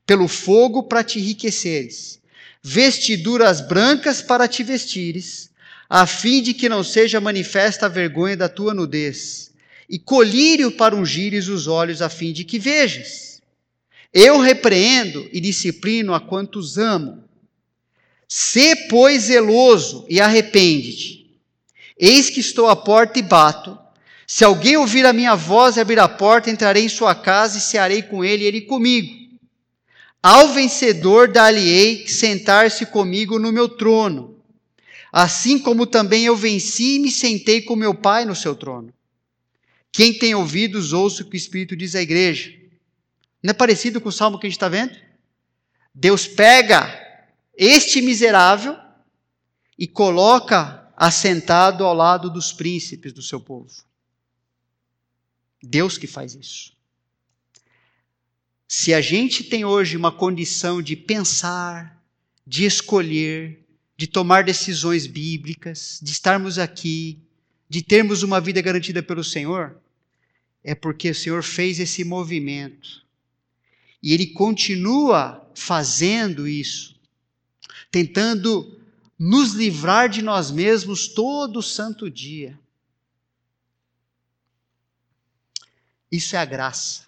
pelo fogo para te enriqueceres, vestiduras brancas para te vestires, a fim de que não seja manifesta a vergonha da tua nudez, e colírio para ungires os olhos, a fim de que vejas. Eu repreendo e disciplino a quantos amo. Sê, pois, zeloso e arrepende-te. Eis que estou à porta e bato. Se alguém ouvir a minha voz e abrir a porta, entrarei em sua casa e cearei com ele e ele comigo. Ao vencedor dar-lhe-ei sentar-se comigo no meu trono, assim como também eu venci e me sentei com meu Pai no seu trono. Quem tem ouvidos, ouça o que o Espírito diz à igreja. Não é parecido com o salmo que a gente está vendo? Deus pega este miserável e coloca assentado ao lado dos príncipes do seu povo. Deus que faz isso. Se a gente tem hoje uma condição de pensar, de escolher, de tomar decisões bíblicas, de estarmos aqui, de termos uma vida garantida pelo Senhor, é porque o Senhor fez esse movimento. E Ele continua fazendo isso, tentando nos livrar de nós mesmos todo santo dia. Isso é a graça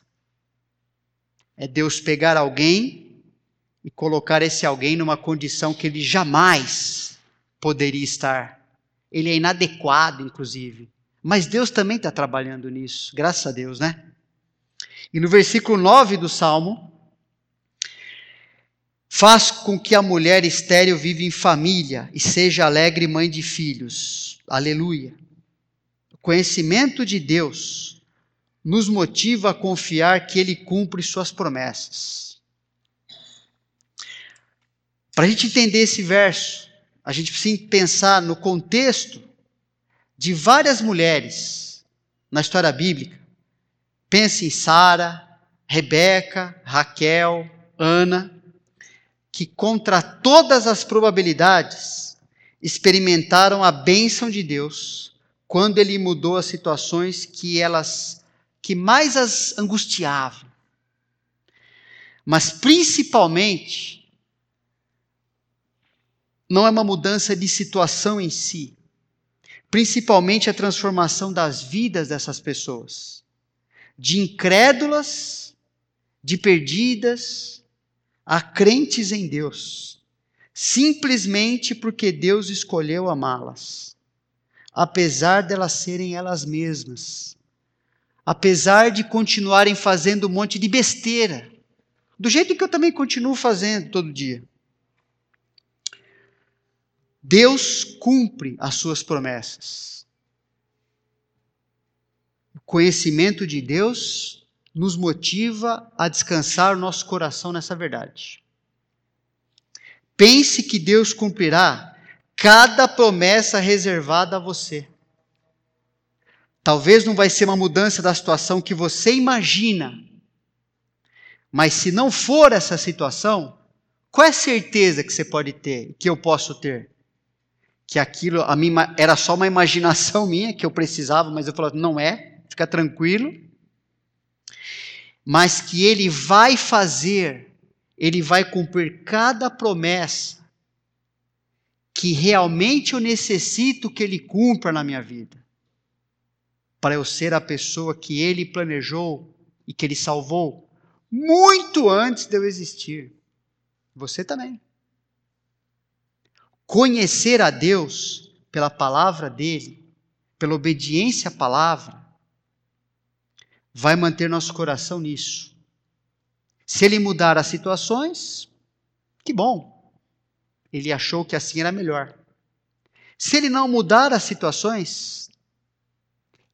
é Deus pegar alguém e colocar esse alguém numa condição que ele jamais poderia estar. Ele é inadequado, inclusive. Mas Deus também está trabalhando nisso, graças a Deus, né? E no versículo 9 do Salmo, faz com que a mulher estéril viva em família e seja alegre mãe de filhos. Aleluia. O conhecimento de Deus nos motiva a confiar que Ele cumpre Suas promessas. Para a gente entender esse verso, a gente precisa pensar no contexto de várias mulheres na história bíblica. Pense em Sara, Rebeca, Raquel, Ana, que contra todas as probabilidades experimentaram a bênção de Deus quando ele mudou as situações que elas que mais as angustiavam. Mas principalmente, não é uma mudança de situação em si, principalmente a transformação das vidas dessas pessoas, de incrédulas, de perdidas, a crentes em Deus, simplesmente porque Deus escolheu amá-las, apesar delas serem elas mesmas. Apesar de continuarem fazendo um monte de besteira, do jeito que eu também continuo fazendo todo dia. Deus cumpre as suas promessas. O conhecimento de Deus nos motiva a descansar o nosso coração nessa verdade. Pense que Deus cumprirá cada promessa reservada a você. Talvez não vai ser uma mudança da situação que você imagina. Mas se não for essa situação, qual é a certeza que você pode ter, que eu posso ter? Que aquilo a mim, era só uma imaginação minha que eu precisava, mas eu falava, não é, fica tranquilo. Mas que ele vai fazer, ele vai cumprir cada promessa que realmente eu necessito que ele cumpra na minha vida para eu ser a pessoa que Ele planejou e que Ele salvou muito antes de eu existir. Você também. Conhecer a Deus pela palavra dele, pela obediência à palavra, vai manter nosso coração nisso. Se ele mudar as situações, que bom. Ele achou que assim era melhor. Se ele não mudar as situações,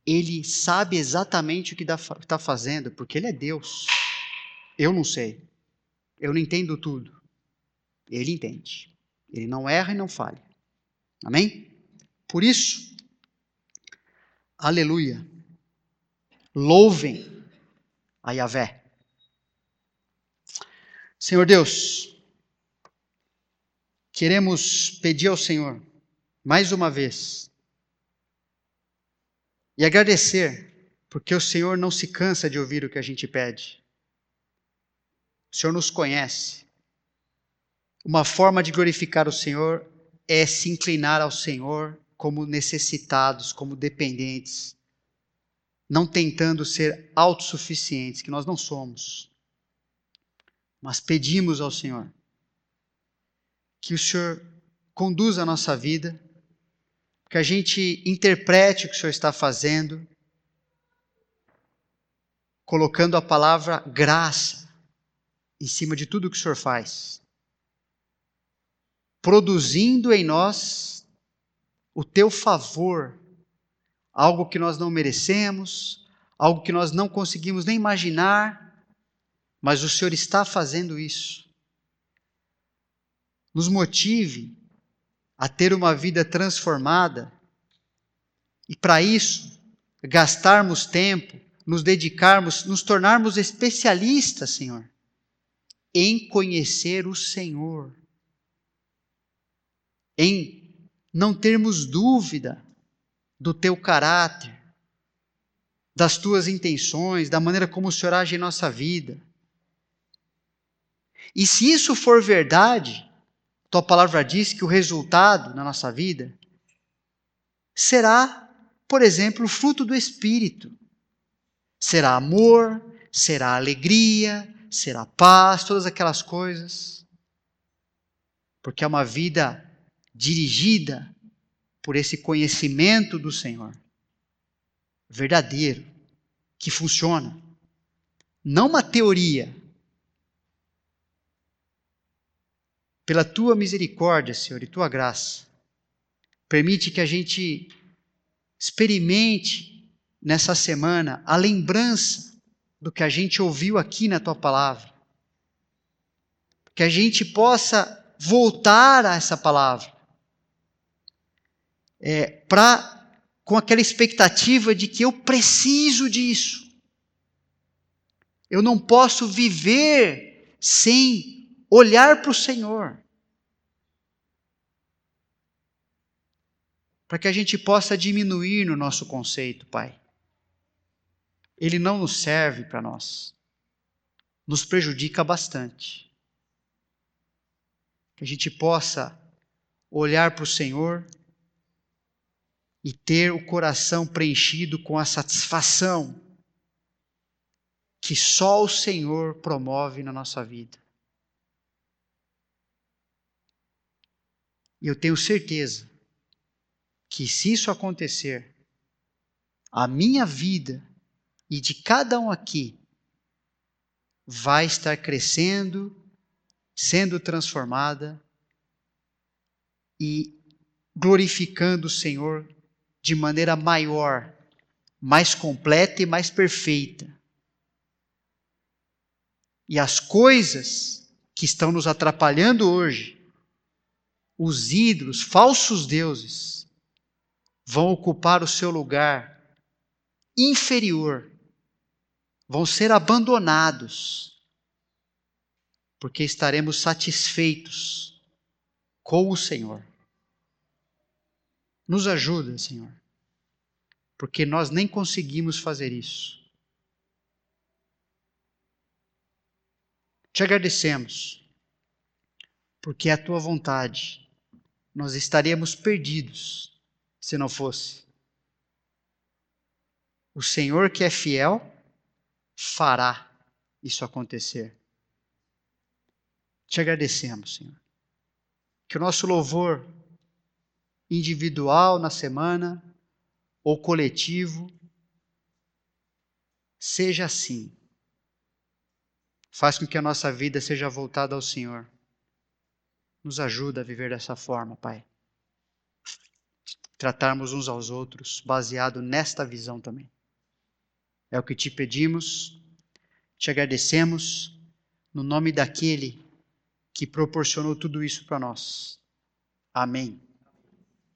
ele sabe exatamente o que está fazendo, porque ele é Deus. Eu não sei. Eu não entendo tudo. Ele entende. Ele não erra e não falha. Amém? Por isso, aleluia. Louvem a Yahvé. Senhor Deus, queremos pedir ao Senhor, mais uma vez, e agradecer, porque o Senhor não se cansa de ouvir o que a gente pede. O Senhor nos conhece. Uma forma de glorificar o Senhor é se inclinar ao Senhor como necessitados, como dependentes, não tentando ser autossuficientes, que nós não somos, mas pedimos ao Senhor que o Senhor conduza a nossa vida que a gente interprete o que o Senhor está fazendo, colocando a palavra graça em cima de tudo que o Senhor faz, produzindo em nós o teu favor, algo que nós não merecemos, algo que nós não conseguimos nem imaginar, mas o Senhor está fazendo isso. Nos motive a ter uma vida transformada e para isso gastarmos tempo, nos dedicarmos, nos tornarmos especialistas, Senhor, em conhecer o Senhor, em não termos dúvida do teu caráter, das tuas intenções, da maneira como o Senhor age em nossa vida. E se isso for verdade, tua palavra diz que o resultado na nossa vida será, por exemplo, o fruto do Espírito. Será amor, será alegria, será paz, todas aquelas coisas. Porque é uma vida dirigida por esse conhecimento do Senhor verdadeiro, que funciona. Não uma teoria. Pela tua misericórdia, Senhor, e tua graça, permite que a gente experimente nessa semana a lembrança do que a gente ouviu aqui na tua palavra. Que a gente possa voltar a essa palavra. É, com aquela expectativa de que eu preciso disso. Eu não posso viver sem olhar para o Senhor. Para que a gente possa diminuir no nosso conceito, Pai. Ele não nos serve para nós. Nos prejudica bastante. Que a gente possa olhar para o Senhor e ter o coração preenchido com a satisfação que só o Senhor promove na nossa vida. E eu tenho certeza que se isso acontecer, a minha vida e de cada um aqui vai estar crescendo, sendo transformada e glorificando o Senhor de maneira maior, mais completa e mais perfeita. E as coisas que estão nos atrapalhando hoje, os ídolos, falsos deuses, vão ocupar o seu lugar inferior, vão ser abandonados, porque estaremos satisfeitos com o Senhor. Nos ajuda, Senhor, porque nós nem conseguimos fazer isso. Te agradecemos, porque é a tua vontade. Nós estaríamos perdidos se não fosse. O Senhor que é fiel fará isso acontecer. Te agradecemos, Senhor. Que o nosso louvor individual na semana ou coletivo, seja assim. Faz com que a nossa vida seja voltada ao Senhor. Nos ajuda a viver dessa forma, Pai. Tratarmos uns aos outros baseado nesta visão também. É o que te pedimos, te agradecemos, no nome daquele que proporcionou tudo isso para nós. Amém.